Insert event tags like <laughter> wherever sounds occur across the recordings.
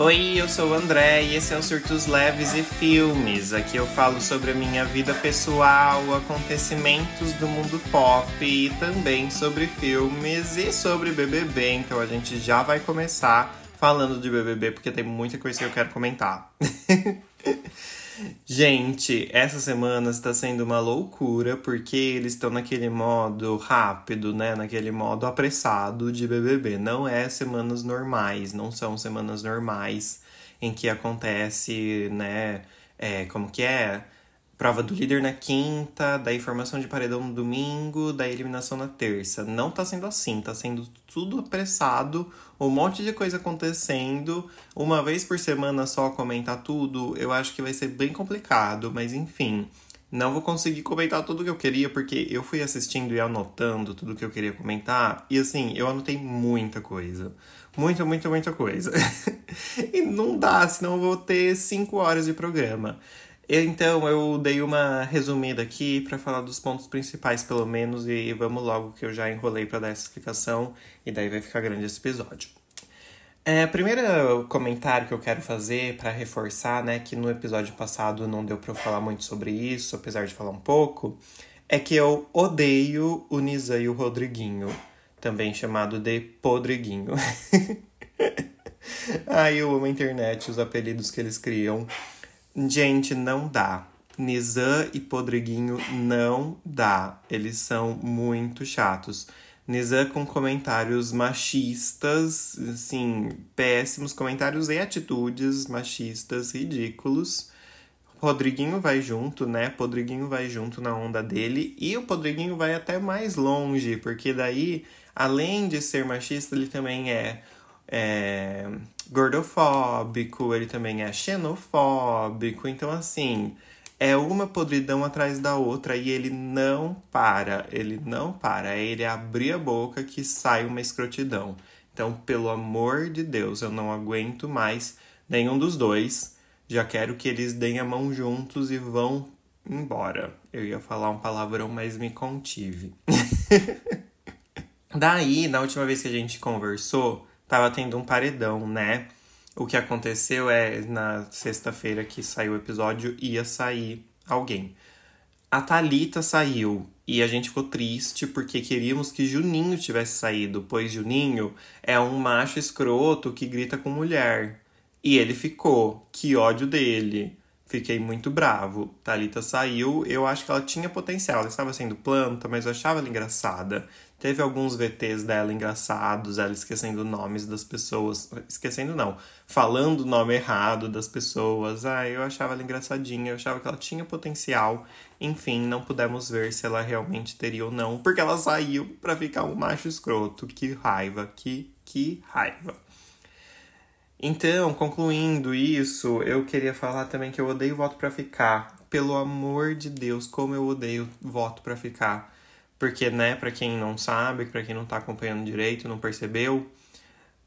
Oi, eu sou o André e esse é o Surtos Leves e Filmes. Aqui eu falo sobre a minha vida pessoal, acontecimentos do mundo pop e também sobre filmes e sobre BBB. Então a gente já vai começar falando de BBB porque tem muita coisa que eu quero comentar. <laughs> Gente, essa semana está sendo uma loucura porque eles estão naquele modo rápido, né? Naquele modo apressado de BBB. Não é semanas normais, não são semanas normais em que acontece, né? É, como que é? Prova do líder na quinta, daí formação de paredão no domingo, daí eliminação na terça. Não tá sendo assim, tá sendo tudo apressado, um monte de coisa acontecendo. Uma vez por semana só comentar tudo, eu acho que vai ser bem complicado, mas enfim. Não vou conseguir comentar tudo que eu queria, porque eu fui assistindo e anotando tudo que eu queria comentar. E assim, eu anotei muita coisa. Muita, muita, muita coisa. <laughs> e não dá, senão eu vou ter cinco horas de programa. Então, eu dei uma resumida aqui para falar dos pontos principais, pelo menos, e vamos logo que eu já enrolei para dar essa explicação, e daí vai ficar grande esse episódio. É, primeiro comentário que eu quero fazer para reforçar, né, que no episódio passado não deu para eu falar muito sobre isso, apesar de falar um pouco, é que eu odeio o Nizam e o Rodriguinho, também chamado de Podriguinho. <laughs> Ai, eu amo a internet, os apelidos que eles criam. Gente, não dá. Nizam e Podriguinho não dá. Eles são muito chatos. Nizam com comentários machistas, assim, péssimos comentários e atitudes machistas ridículos. Rodriguinho vai junto, né? Podriguinho vai junto na onda dele e o Podriguinho vai até mais longe, porque daí, além de ser machista, ele também é é gordofóbico, ele também é xenofóbico. Então, assim, é uma podridão atrás da outra e ele não para. Ele não para. É ele abrir a boca que sai uma escrotidão. Então, pelo amor de Deus, eu não aguento mais nenhum dos dois. Já quero que eles deem a mão juntos e vão embora. Eu ia falar um palavrão, mas me contive. <laughs> Daí, na última vez que a gente conversou, tava tendo um paredão, né? O que aconteceu é, na sexta-feira que saiu o episódio, ia sair alguém. A Talita saiu e a gente ficou triste porque queríamos que Juninho tivesse saído, pois Juninho é um macho escroto que grita com mulher. E ele ficou. Que ódio dele. Fiquei muito bravo. Talita saiu, eu acho que ela tinha potencial. Ela estava sendo planta, mas eu achava ela engraçada. Teve alguns VTs dela engraçados, ela esquecendo nomes das pessoas. Esquecendo não, falando o nome errado das pessoas. Ah, eu achava ela engraçadinha, eu achava que ela tinha potencial. Enfim, não pudemos ver se ela realmente teria ou não, porque ela saiu para ficar um macho escroto. Que raiva, que, que raiva. Então, concluindo isso, eu queria falar também que eu odeio voto para ficar. Pelo amor de Deus, como eu odeio voto para ficar. Porque, né, para quem não sabe, para quem não tá acompanhando direito, não percebeu,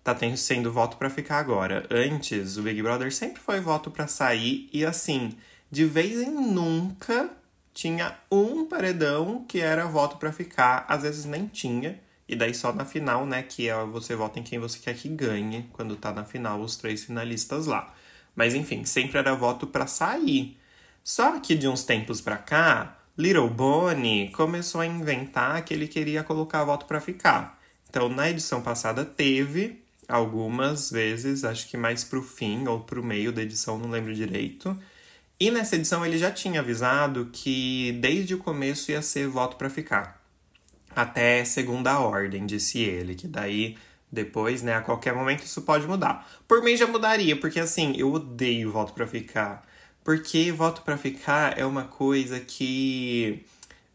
tá tendo, sendo voto para ficar agora. Antes, o Big Brother sempre foi voto para sair e assim, de vez em nunca tinha um paredão que era voto para ficar, às vezes nem tinha. E daí só na final, né, que é você vota em quem você quer que ganhe, quando tá na final os três finalistas lá. Mas enfim, sempre era voto para sair. Só que de uns tempos pra cá, Little Bonnie começou a inventar que ele queria colocar voto para ficar. Então, na edição passada teve algumas vezes, acho que mais pro fim ou pro meio da edição, não lembro direito. E nessa edição ele já tinha avisado que desde o começo ia ser voto para ficar até segunda ordem, disse ele, que daí depois, né, a qualquer momento isso pode mudar. Por mim já mudaria, porque assim, eu odeio voto para ficar. Porque voto para ficar é uma coisa que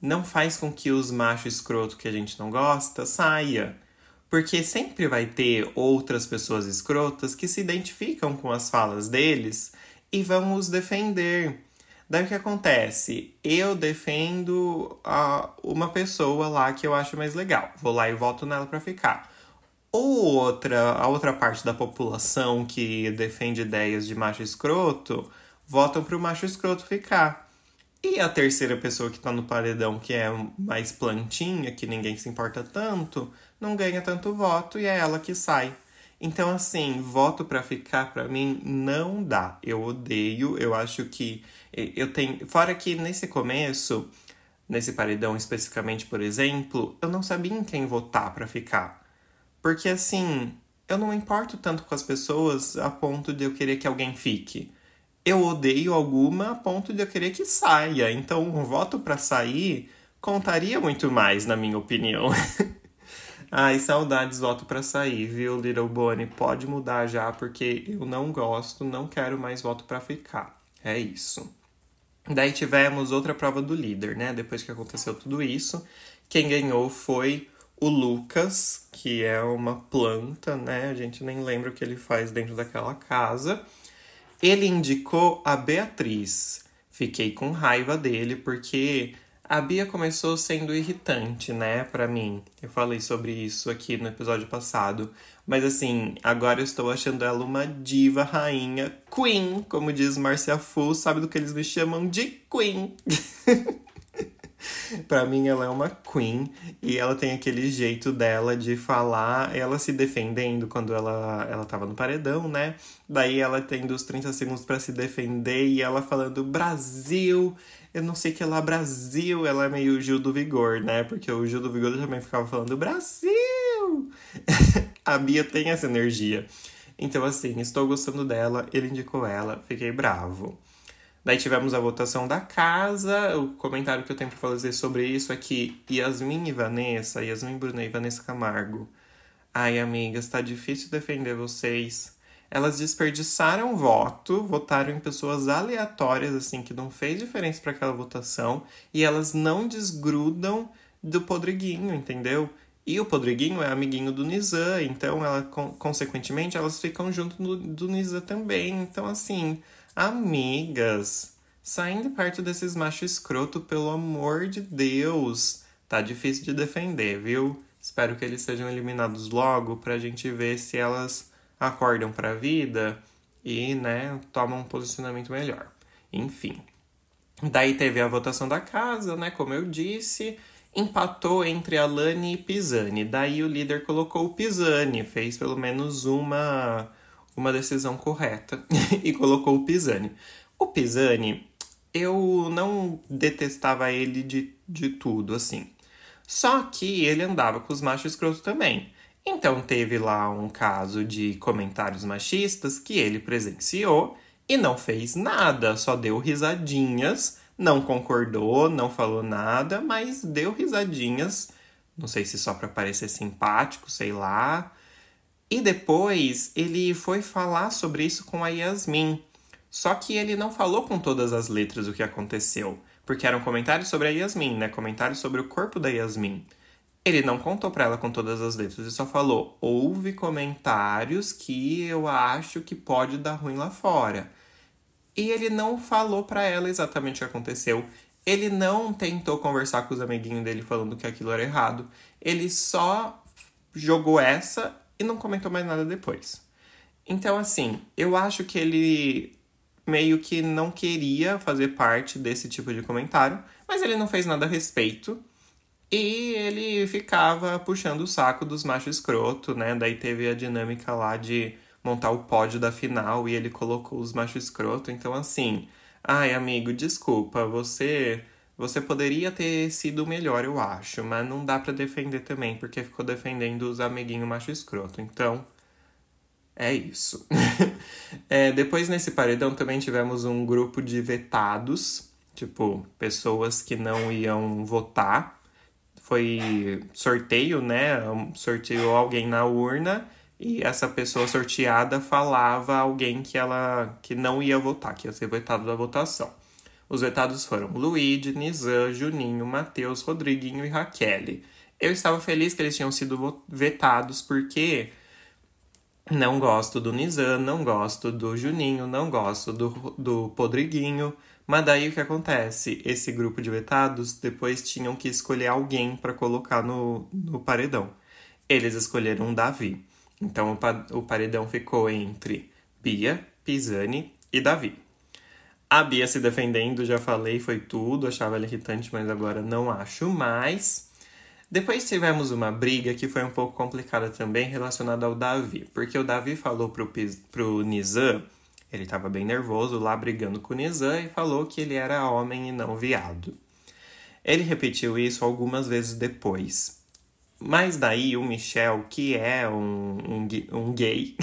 não faz com que os machos escroto que a gente não gosta saia. Porque sempre vai ter outras pessoas escrotas que se identificam com as falas deles e vão os defender. Daí o que acontece? Eu defendo uh, uma pessoa lá que eu acho mais legal. Vou lá e voto nela para ficar. Ou outra, a outra parte da população que defende ideias de macho escroto, votam pro macho escroto ficar. E a terceira pessoa que tá no paredão, que é mais plantinha, que ninguém se importa tanto, não ganha tanto voto e é ela que sai. Então, assim, voto para ficar para mim não dá. Eu odeio, eu acho que eu tenho. Fora que nesse começo, nesse paredão especificamente, por exemplo, eu não sabia em quem votar para ficar. Porque assim, eu não importo tanto com as pessoas a ponto de eu querer que alguém fique. Eu odeio alguma a ponto de eu querer que saia. Então, um voto para sair contaria muito mais, na minha opinião. <laughs> Ai, saudades, voto para sair, viu, Little Bonnie? Pode mudar já, porque eu não gosto, não quero mais voto para ficar. É isso. Daí tivemos outra prova do líder, né? Depois que aconteceu tudo isso, quem ganhou foi o Lucas, que é uma planta, né? A gente nem lembra o que ele faz dentro daquela casa. Ele indicou a Beatriz. Fiquei com raiva dele porque a Bia começou sendo irritante, né, para mim. Eu falei sobre isso aqui no episódio passado. Mas assim, agora eu estou achando ela uma diva, rainha, queen, como diz Marcia Fu, sabe do que eles me chamam de queen. <laughs> <laughs> para mim ela é uma queen e ela tem aquele jeito dela de falar, ela se defendendo quando ela ela tava no paredão, né? Daí ela tendo os 30 segundos para se defender e ela falando Brasil, eu não sei que lá Brasil, ela é meio Gil do Vigor, né? Porque o Gil do Vigor também ficava falando Brasil. <laughs> a Bia tem essa energia. Então assim, estou gostando dela, ele indicou ela, fiquei bravo. Daí tivemos a votação da casa. O comentário que eu tenho para fazer sobre isso é que Yasmin e Vanessa, Yasmin Brunet e Vanessa Camargo. Ai, amigas, tá difícil defender vocês. Elas desperdiçaram voto, votaram em pessoas aleatórias, assim, que não fez diferença para aquela votação, e elas não desgrudam do Podriguinho, entendeu? E o Podriguinho é amiguinho do Nizam, então ela, consequentemente elas ficam junto do, do Nizam também. Então, assim, Amigas, saindo perto desses machos escroto, pelo amor de Deus. Tá difícil de defender, viu? Espero que eles sejam eliminados logo pra gente ver se elas acordam pra vida e, né, tomam um posicionamento melhor. Enfim. Daí teve a votação da casa, né, como eu disse, empatou entre Alane e Pisani. Daí o líder colocou o Pisani, fez pelo menos uma uma decisão correta <laughs> e colocou o Pisani. O Pisani, eu não detestava ele de, de tudo, assim. Só que ele andava com os machos escroto também. Então teve lá um caso de comentários machistas que ele presenciou e não fez nada, só deu risadinhas, não concordou, não falou nada, mas deu risadinhas. Não sei se só para parecer simpático, sei lá. E depois ele foi falar sobre isso com a Yasmin. Só que ele não falou com todas as letras o que aconteceu, porque eram comentários sobre a Yasmin, né? Comentários sobre o corpo da Yasmin. Ele não contou para ela com todas as letras, ele só falou: houve comentários que eu acho que pode dar ruim lá fora. E ele não falou para ela exatamente o que aconteceu. Ele não tentou conversar com os amiguinhos dele falando que aquilo era errado. Ele só jogou essa e não comentou mais nada depois. Então, assim, eu acho que ele meio que não queria fazer parte desse tipo de comentário, mas ele não fez nada a respeito. E ele ficava puxando o saco dos machos escroto, né? Daí teve a dinâmica lá de montar o pódio da final e ele colocou os machos escroto. Então, assim, ai, amigo, desculpa, você você poderia ter sido melhor, eu acho, mas não dá para defender também, porque ficou defendendo os amiguinhos macho escroto. Então, é isso. <laughs> é, depois, nesse paredão, também tivemos um grupo de vetados, tipo, pessoas que não iam votar. Foi sorteio, né? Sorteou alguém na urna e essa pessoa sorteada falava alguém que ela que não ia votar, que ia ser vetado da votação. Os vetados foram Luigi, Nizam, Juninho, Matheus, Rodriguinho e Raquel. Eu estava feliz que eles tinham sido vetados porque não gosto do Nizam, não gosto do Juninho, não gosto do, do Podriguinho. Mas daí o que acontece? Esse grupo de vetados depois tinham que escolher alguém para colocar no, no paredão. Eles escolheram Davi. Então o, o paredão ficou entre Bia, Pisani e Davi. A Bia se defendendo, já falei, foi tudo. Achava ela irritante, mas agora não acho mais. Depois tivemos uma briga que foi um pouco complicada também relacionada ao Davi, porque o Davi falou pro, pro Nizam, ele estava bem nervoso lá brigando com o Nizam e falou que ele era homem e não viado. Ele repetiu isso algumas vezes depois. Mas daí o Michel, que é um, um, um gay,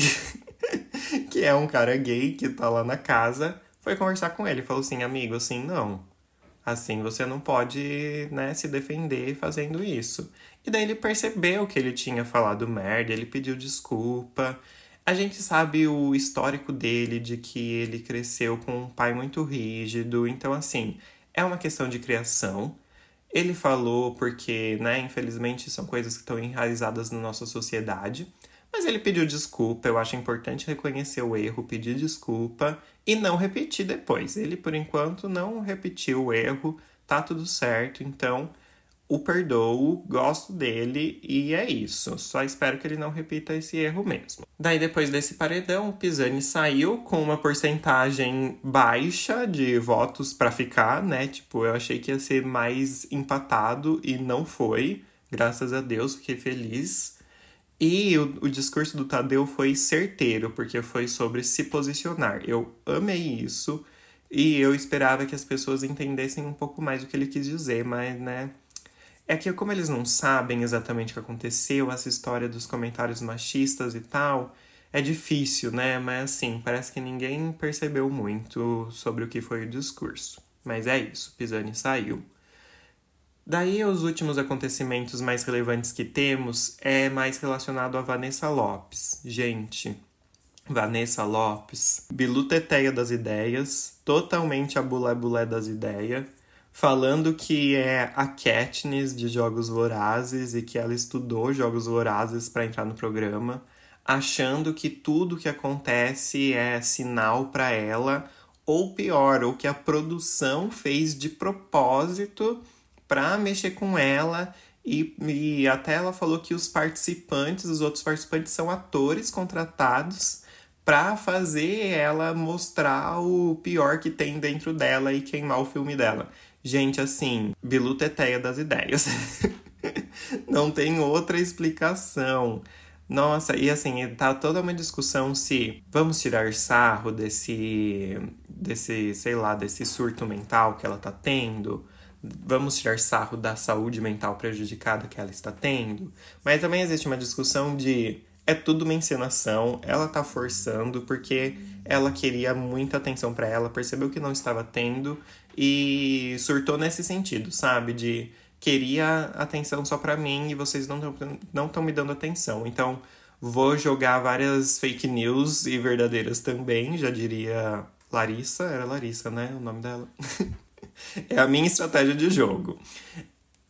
<laughs> que é um cara gay que tá lá na casa, foi conversar com ele. Falou assim, amigo, assim, não. Assim você não pode, né, se defender fazendo isso. E daí ele percebeu que ele tinha falado merda, ele pediu desculpa. A gente sabe o histórico dele, de que ele cresceu com um pai muito rígido. Então, assim, é uma questão de criação. Ele falou porque, né, infelizmente são coisas que estão enraizadas na nossa sociedade. Mas ele pediu desculpa, eu acho importante reconhecer o erro, pedir desculpa e não repetir depois. Ele, por enquanto, não repetiu o erro, tá tudo certo, então o perdoo, gosto dele e é isso. Só espero que ele não repita esse erro mesmo. Daí, depois desse paredão, o Pisani saiu com uma porcentagem baixa de votos para ficar, né? Tipo, eu achei que ia ser mais empatado e não foi. Graças a Deus, fiquei feliz. E o, o discurso do Tadeu foi certeiro, porque foi sobre se posicionar. Eu amei isso. E eu esperava que as pessoas entendessem um pouco mais o que ele quis dizer, mas, né, é que como eles não sabem exatamente o que aconteceu, essa história dos comentários machistas e tal, é difícil, né? Mas assim, parece que ninguém percebeu muito sobre o que foi o discurso. Mas é isso, Pisani saiu. Daí, os últimos acontecimentos mais relevantes que temos é mais relacionado a Vanessa Lopes. Gente, Vanessa Lopes, biluteteia das ideias, totalmente a bulé-bulé das ideias falando que é a Katniss de Jogos Vorazes e que ela estudou Jogos Vorazes para entrar no programa, achando que tudo que acontece é sinal para ela, ou pior, ou que a produção fez de propósito para mexer com ela e, e até ela falou que os participantes, os outros participantes são atores contratados para fazer ela mostrar o pior que tem dentro dela e queimar o filme dela. Gente, assim, Bilu Teteia das ideias. <laughs> Não tem outra explicação. Nossa, e assim, tá toda uma discussão se vamos tirar sarro desse, desse, sei lá, desse surto mental que ela tá tendo. Vamos tirar sarro da saúde mental prejudicada que ela está tendo. Mas também existe uma discussão de é tudo uma encenação, ela tá forçando porque ela queria muita atenção para ela, percebeu que não estava tendo e surtou nesse sentido, sabe? De queria atenção só para mim e vocês não estão não me dando atenção. Então, vou jogar várias fake news e verdadeiras também, já diria Larissa, era Larissa, né? O nome dela. <laughs> é a minha estratégia de jogo.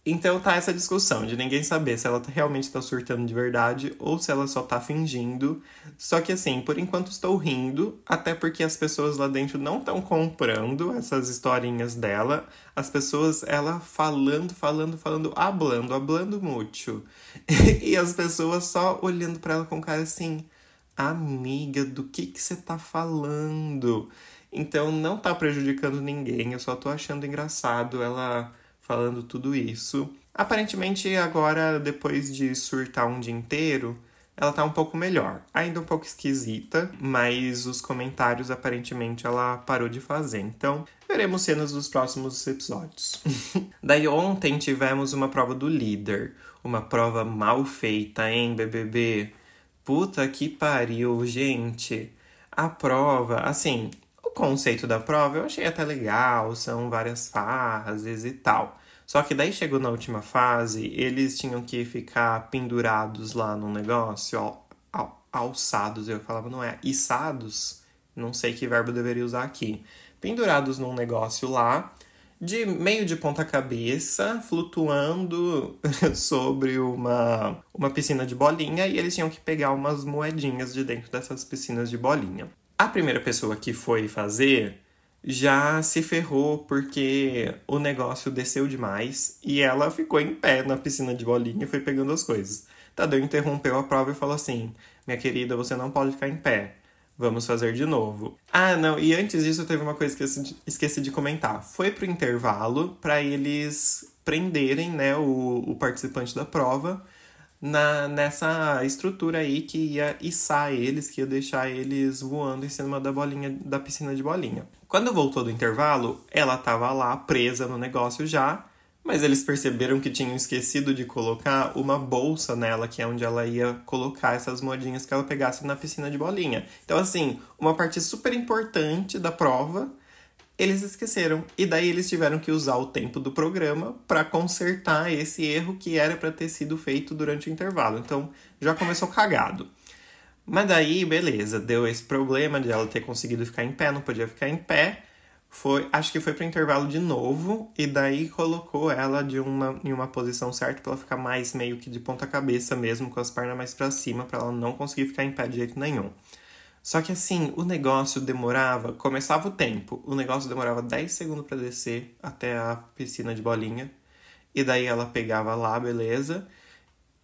Então tá essa discussão de ninguém saber se ela tá realmente tá surtando de verdade ou se ela só tá fingindo. Só que assim, por enquanto estou rindo, até porque as pessoas lá dentro não estão comprando essas historinhas dela. As pessoas, ela falando, falando, falando, hablando, hablando muito. <laughs> e as pessoas só olhando para ela com cara assim: "Amiga, do que que você tá falando?" Então não tá prejudicando ninguém, eu só tô achando engraçado ela falando tudo isso. Aparentemente, agora, depois de surtar um dia inteiro, ela tá um pouco melhor. Ainda um pouco esquisita, mas os comentários aparentemente ela parou de fazer. Então, veremos cenas dos próximos episódios. <laughs> Daí ontem tivemos uma prova do líder. Uma prova mal feita, hein, BBB? Puta que pariu, gente. A prova, assim, conceito da prova eu achei até legal, são várias fases e tal. Só que daí chegou na última fase, eles tinham que ficar pendurados lá num negócio, al, alçados, eu falava, não é, içados, não sei que verbo deveria usar aqui. Pendurados num negócio lá, de meio de ponta cabeça, flutuando <laughs> sobre uma, uma piscina de bolinha, e eles tinham que pegar umas moedinhas de dentro dessas piscinas de bolinha. A primeira pessoa que foi fazer já se ferrou porque o negócio desceu demais e ela ficou em pé na piscina de bolinha e foi pegando as coisas. Tadeu interrompeu a prova e falou assim: Minha querida, você não pode ficar em pé. Vamos fazer de novo. Ah, não, e antes disso teve uma coisa que eu esqueci de comentar. Foi pro intervalo para eles prenderem né, o, o participante da prova na, nessa estrutura aí que ia içar eles, que ia deixar eles voando em cima da bolinha da piscina de bolinha. Quando voltou do intervalo, ela estava lá presa no negócio já, mas eles perceberam que tinham esquecido de colocar uma bolsa nela, que é onde ela ia colocar essas modinhas que ela pegasse na piscina de bolinha. Então, assim, uma parte super importante da prova eles esqueceram e daí eles tiveram que usar o tempo do programa para consertar esse erro que era para ter sido feito durante o intervalo. Então já começou cagado. Mas daí, beleza, deu esse problema de ela ter conseguido ficar em pé, não podia ficar em pé. Foi, acho que foi pro intervalo de novo e daí colocou ela de uma em uma posição certa para ela ficar mais meio que de ponta cabeça mesmo, com as pernas mais para cima, para ela não conseguir ficar em pé de jeito nenhum. Só que assim, o negócio demorava, começava o tempo, o negócio demorava 10 segundos para descer até a piscina de bolinha. E daí ela pegava lá, beleza.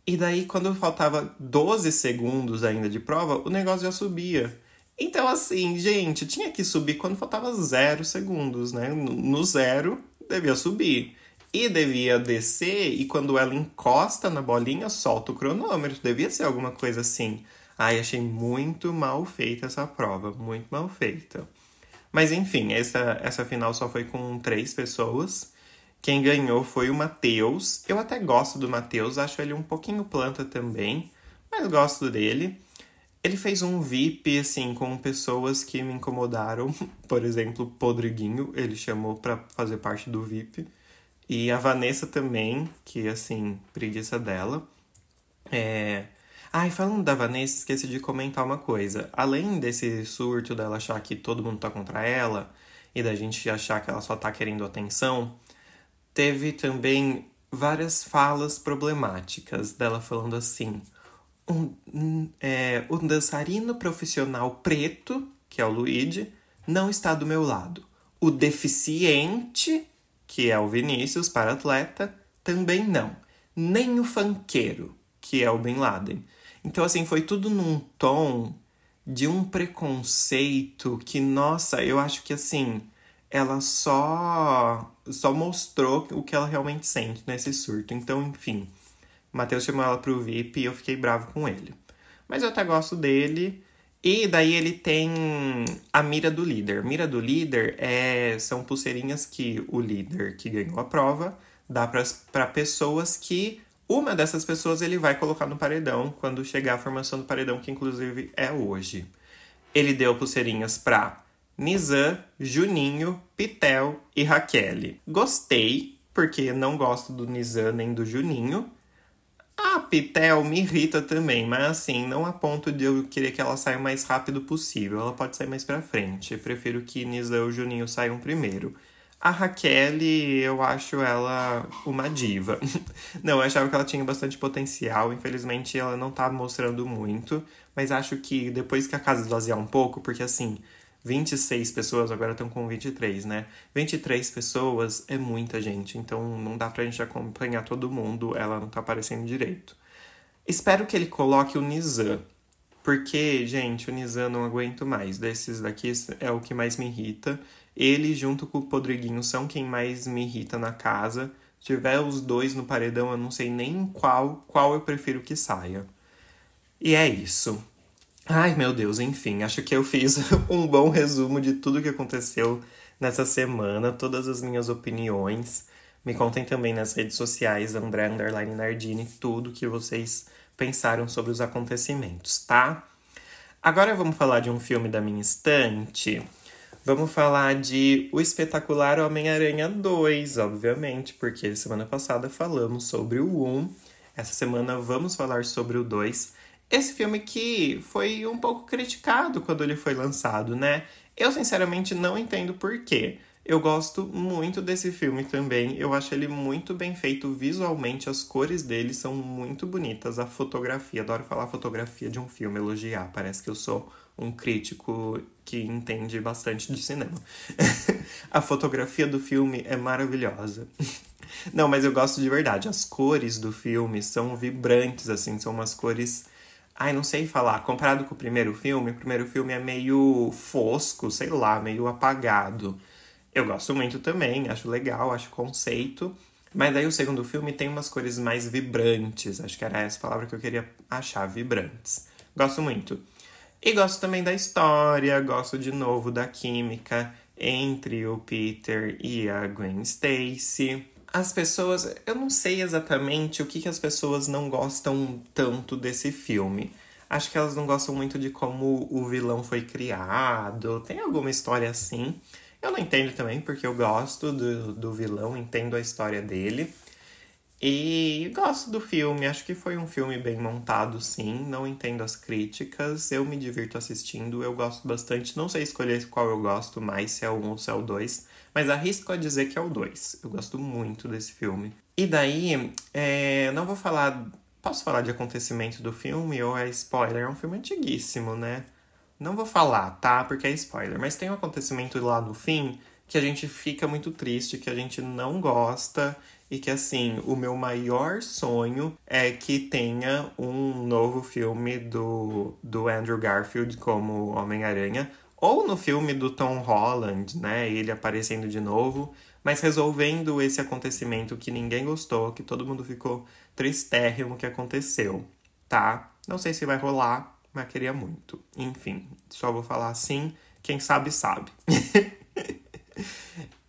E daí, quando faltava 12 segundos ainda de prova, o negócio já subia. Então, assim, gente, tinha que subir quando faltava zero segundos, né? No zero, devia subir. E devia descer, e quando ela encosta na bolinha, solta o cronômetro. Devia ser alguma coisa assim. Ai, achei muito mal feita essa prova, muito mal feita. Mas enfim, essa, essa final só foi com três pessoas. Quem ganhou foi o Matheus. Eu até gosto do Matheus, acho ele um pouquinho planta também, mas gosto dele. Ele fez um VIP, assim, com pessoas que me incomodaram. <laughs> Por exemplo, Podriguinho, ele chamou para fazer parte do VIP. E a Vanessa também, que, assim, preguiça dela. É... Ai, falando da Vanessa, esqueci de comentar uma coisa. Além desse surto dela achar que todo mundo tá contra ela e da gente achar que ela só tá querendo atenção, teve também várias falas problemáticas dela falando assim: um, é, um dançarino profissional preto, que é o Luigi, não está do meu lado. O deficiente, que é o Vinícius, para atleta, também não. Nem o fanqueiro, que é o Bin Laden. Então, assim, foi tudo num tom de um preconceito que, nossa, eu acho que assim, ela só só mostrou o que ela realmente sente nesse surto. Então, enfim, Matheus chamou ela pro VIP e eu fiquei bravo com ele. Mas eu até gosto dele. E daí ele tem a mira do líder. Mira do líder é são pulseirinhas que o líder que ganhou a prova dá para pessoas que uma dessas pessoas ele vai colocar no paredão quando chegar a formação do paredão, que inclusive é hoje. Ele deu pulseirinhas para Nizam, Juninho, Pitel e Raquel. Gostei, porque não gosto do Nizam nem do Juninho. A Pitel me irrita também, mas assim, não a ponto de eu querer que ela saia o mais rápido possível. Ela pode sair mais pra frente. Eu prefiro que Nizam e Juninho saiam primeiro. A Raquel, eu acho ela uma diva. <laughs> não, eu achava que ela tinha bastante potencial. Infelizmente, ela não tá mostrando muito. Mas acho que depois que a casa esvaziar um pouco, porque assim, 26 pessoas, agora estão com 23, né? 23 pessoas é muita gente, então não dá pra gente acompanhar todo mundo, ela não tá aparecendo direito. Espero que ele coloque o Nizam, porque, gente, o Nizam não aguento mais. Desses daqui é o que mais me irrita. Ele, junto com o Podriguinho, são quem mais me irrita na casa. Se tiver os dois no paredão, eu não sei nem qual, qual eu prefiro que saia. E é isso. Ai, meu Deus, enfim, acho que eu fiz <laughs> um bom resumo de tudo que aconteceu nessa semana, todas as minhas opiniões. Me contem também nas redes sociais, André Underline Nardini, tudo que vocês pensaram sobre os acontecimentos, tá? Agora vamos falar de um filme da minha estante Vamos falar de O Espetacular Homem-Aranha 2, obviamente, porque semana passada falamos sobre o 1. Essa semana vamos falar sobre o 2. Esse filme que foi um pouco criticado quando ele foi lançado, né? Eu sinceramente não entendo por quê. Eu gosto muito desse filme também. Eu acho ele muito bem feito visualmente. As cores dele são muito bonitas. A fotografia, adoro falar fotografia de um filme, elogiar. Parece que eu sou um crítico que entende bastante de cinema. <laughs> a fotografia do filme é maravilhosa. <laughs> Não, mas eu gosto de verdade. As cores do filme são vibrantes, assim, são umas cores. Ai, não sei falar. Comparado com o primeiro filme, o primeiro filme é meio fosco, sei lá, meio apagado. Eu gosto muito também, acho legal, acho conceito. Mas daí o segundo filme tem umas cores mais vibrantes. Acho que era essa palavra que eu queria achar, vibrantes. Gosto muito. E gosto também da história, gosto de novo da química entre o Peter e a Gwen Stacy. As pessoas, eu não sei exatamente o que, que as pessoas não gostam tanto desse filme. Acho que elas não gostam muito de como o vilão foi criado. Tem alguma história assim. Eu não entendo também, porque eu gosto do, do vilão, entendo a história dele. E gosto do filme, acho que foi um filme bem montado, sim. Não entendo as críticas, eu me divirto assistindo, eu gosto bastante. Não sei escolher qual eu gosto mais, se é o 1 ou se é o 2, mas arrisco a dizer que é o 2. Eu gosto muito desse filme. E daí, é, não vou falar. Posso falar de acontecimento do filme ou é spoiler? É um filme antiguíssimo, né? Não vou falar, tá? Porque é spoiler. Mas tem um acontecimento lá no fim que a gente fica muito triste, que a gente não gosta e que assim, o meu maior sonho é que tenha um novo filme do, do Andrew Garfield como Homem-Aranha, ou no filme do Tom Holland, né? Ele aparecendo de novo, mas resolvendo esse acontecimento que ninguém gostou, que todo mundo ficou tristérrimo que aconteceu, tá? Não sei se vai rolar, mas queria muito. Enfim, só vou falar assim, quem sabe, sabe. <laughs>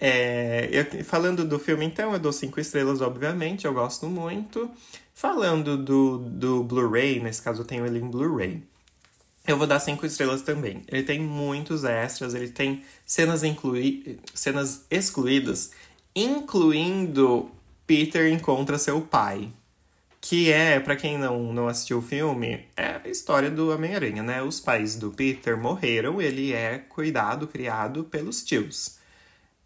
é, eu, falando do filme, então, eu dou cinco estrelas, obviamente, eu gosto muito. Falando do, do Blu-ray, nesse caso eu tenho ele em Blu-ray. Eu vou dar cinco estrelas também. Ele tem muitos extras, ele tem cenas, inclui, cenas excluídas, incluindo Peter encontra seu pai. Que é, para quem não, não assistiu o filme, é a história do Homem-Aranha, né? Os pais do Peter morreram, ele é cuidado, criado pelos tios.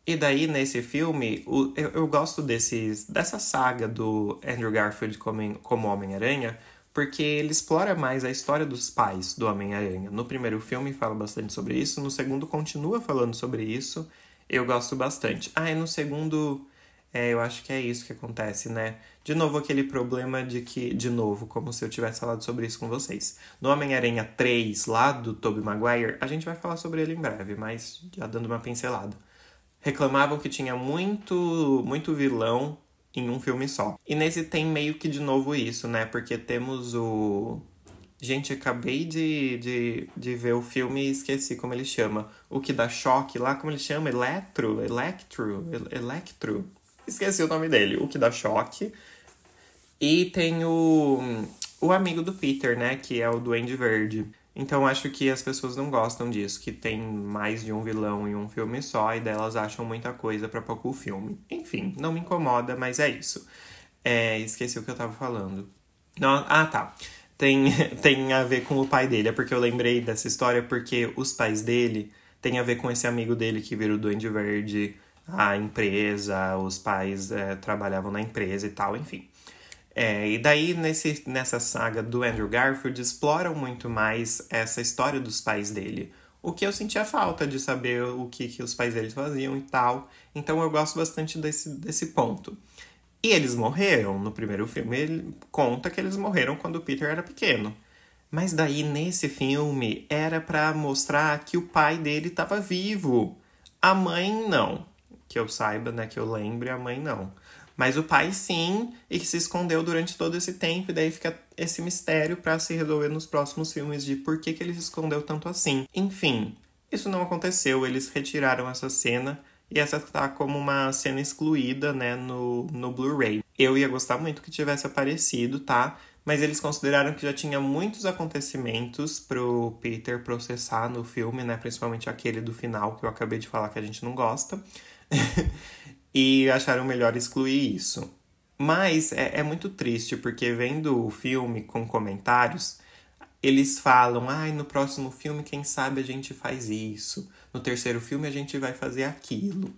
E daí, nesse filme, o, eu, eu gosto desses, dessa saga do Andrew Garfield como, como Homem-Aranha, porque ele explora mais a história dos pais do Homem-Aranha. No primeiro filme fala bastante sobre isso, no segundo continua falando sobre isso. Eu gosto bastante. Ah, e no segundo é, eu acho que é isso que acontece, né? De novo, aquele problema de que. De novo, como se eu tivesse falado sobre isso com vocês. No Homem-Aranha 3, lá do Tobey Maguire, a gente vai falar sobre ele em breve, mas já dando uma pincelada. Reclamavam que tinha muito, muito vilão em um filme só. E nesse tem meio que de novo isso, né? Porque temos o. Gente, acabei de, de, de ver o filme e esqueci como ele chama. O que dá choque lá, como ele chama? Eletro? Electro? Electro? Esqueci o nome dele, o que dá choque. E tem o, o amigo do Peter, né? Que é o Duende Verde. Então acho que as pessoas não gostam disso, que tem mais de um vilão em um filme só e delas acham muita coisa para pouco filme. Enfim, não me incomoda, mas é isso. É, esqueci o que eu tava falando. Não, ah, tá. Tem, <laughs> tem a ver com o pai dele, é porque eu lembrei dessa história porque os pais dele tem a ver com esse amigo dele que vira o Duende Verde a empresa, os pais é, trabalhavam na empresa e tal, enfim. É, e daí, nesse, nessa saga do Andrew Garfield, exploram muito mais essa história dos pais dele. O que eu sentia falta de saber o que, que os pais dele faziam e tal. Então eu gosto bastante desse, desse ponto. E eles morreram. No primeiro filme, ele conta que eles morreram quando o Peter era pequeno. Mas daí, nesse filme, era para mostrar que o pai dele estava vivo. A mãe, não que eu saiba, né, que eu lembre, a mãe não. Mas o pai sim, e que se escondeu durante todo esse tempo, e daí fica esse mistério para se resolver nos próximos filmes de por que, que ele se escondeu tanto assim. Enfim, isso não aconteceu, eles retiraram essa cena e essa tá como uma cena excluída, né, no, no Blu-ray. Eu ia gostar muito que tivesse aparecido, tá? Mas eles consideraram que já tinha muitos acontecimentos pro Peter processar no filme, né? Principalmente aquele do final que eu acabei de falar que a gente não gosta. <laughs> e acharam melhor excluir isso. Mas é, é, muito triste, porque vendo o filme com comentários, eles falam: ai, ah, no próximo filme, quem sabe a gente faz isso. No terceiro filme, a gente vai fazer aquilo.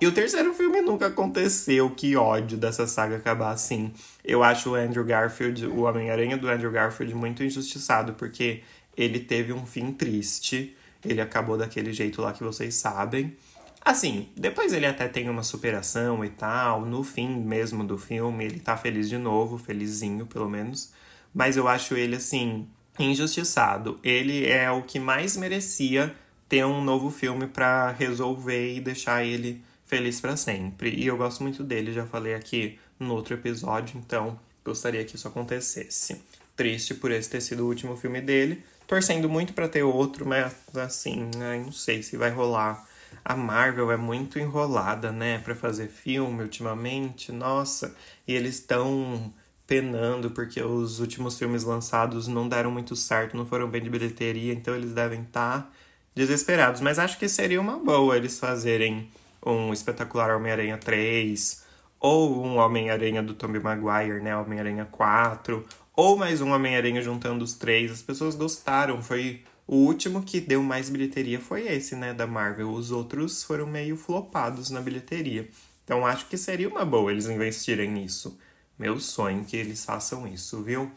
E o terceiro filme nunca aconteceu. Que ódio dessa saga acabar assim. Eu acho o Andrew Garfield, o Homem-Aranha do Andrew Garfield, muito injustiçado, porque ele teve um fim triste. Ele acabou daquele jeito lá que vocês sabem. Assim, depois ele até tem uma superação e tal. No fim mesmo do filme, ele tá feliz de novo, felizinho pelo menos. Mas eu acho ele, assim, injustiçado. Ele é o que mais merecia ter um novo filme para resolver e deixar ele feliz para sempre. E eu gosto muito dele, já falei aqui no outro episódio, então gostaria que isso acontecesse. Triste por esse ter sido o último filme dele, torcendo muito para ter outro, mas assim, né, não sei se vai rolar. A Marvel é muito enrolada, né, para fazer filme ultimamente. Nossa, e eles estão penando porque os últimos filmes lançados não deram muito certo, não foram bem de bilheteria, então eles devem estar tá desesperados. Mas acho que seria uma boa eles fazerem um espetacular Homem-Aranha 3, ou um Homem-Aranha do Tobey Maguire, né, Homem-Aranha 4, ou mais um Homem-Aranha juntando os três. As pessoas gostaram, foi o último que deu mais bilheteria foi esse, né, da Marvel. Os outros foram meio flopados na bilheteria. Então acho que seria uma boa eles investirem nisso. Meu sonho que eles façam isso, viu?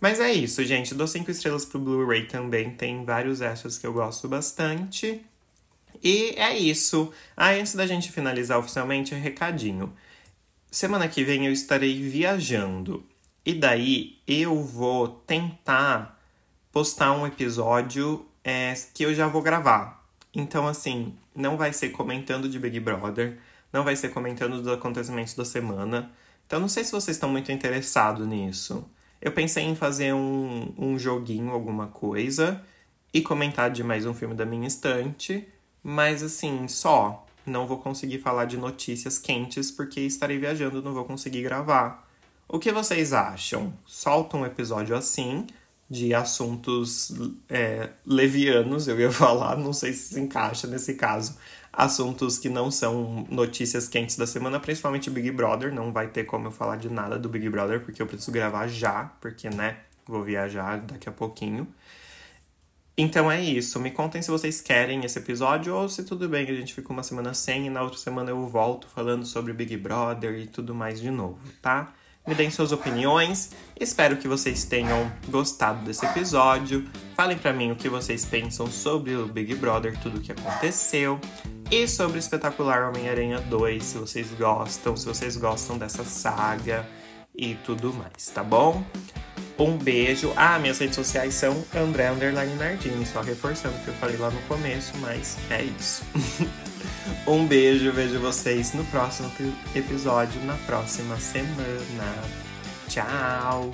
Mas é isso, gente. Dou cinco estrelas pro Blu-ray também. Tem vários extras que eu gosto bastante. E é isso. Ah, antes da gente finalizar oficialmente, recadinho. Semana que vem eu estarei viajando. E daí eu vou tentar postar um episódio é, que eu já vou gravar. Então, assim, não vai ser comentando de Big Brother, não vai ser comentando dos acontecimentos da semana. Então, não sei se vocês estão muito interessados nisso. Eu pensei em fazer um, um joguinho, alguma coisa, e comentar de mais um filme da minha estante, mas assim, só. Não vou conseguir falar de notícias quentes porque estarei viajando, não vou conseguir gravar. O que vocês acham? Solta um episódio assim, de assuntos é, levianos, eu ia <laughs> falar, não sei se se encaixa nesse caso, assuntos que não são notícias quentes da semana, principalmente Big Brother. Não vai ter como eu falar de nada do Big Brother, porque eu preciso gravar já, porque, né, vou viajar daqui a pouquinho. Então é isso. Me contem se vocês querem esse episódio ou se tudo bem, a gente fica uma semana sem e na outra semana eu volto falando sobre Big Brother e tudo mais de novo, tá? Me deem suas opiniões. Espero que vocês tenham gostado desse episódio. Falem para mim o que vocês pensam sobre o Big Brother, tudo o que aconteceu. E sobre o espetacular Homem-Aranha 2, se vocês gostam, se vocês gostam dessa saga e tudo mais, tá bom? Um beijo. Ah, minhas redes sociais são André Underline Nardini, só reforçando o que eu falei lá no começo, mas é isso. <laughs> Um beijo, vejo vocês no próximo episódio, na próxima semana. Tchau!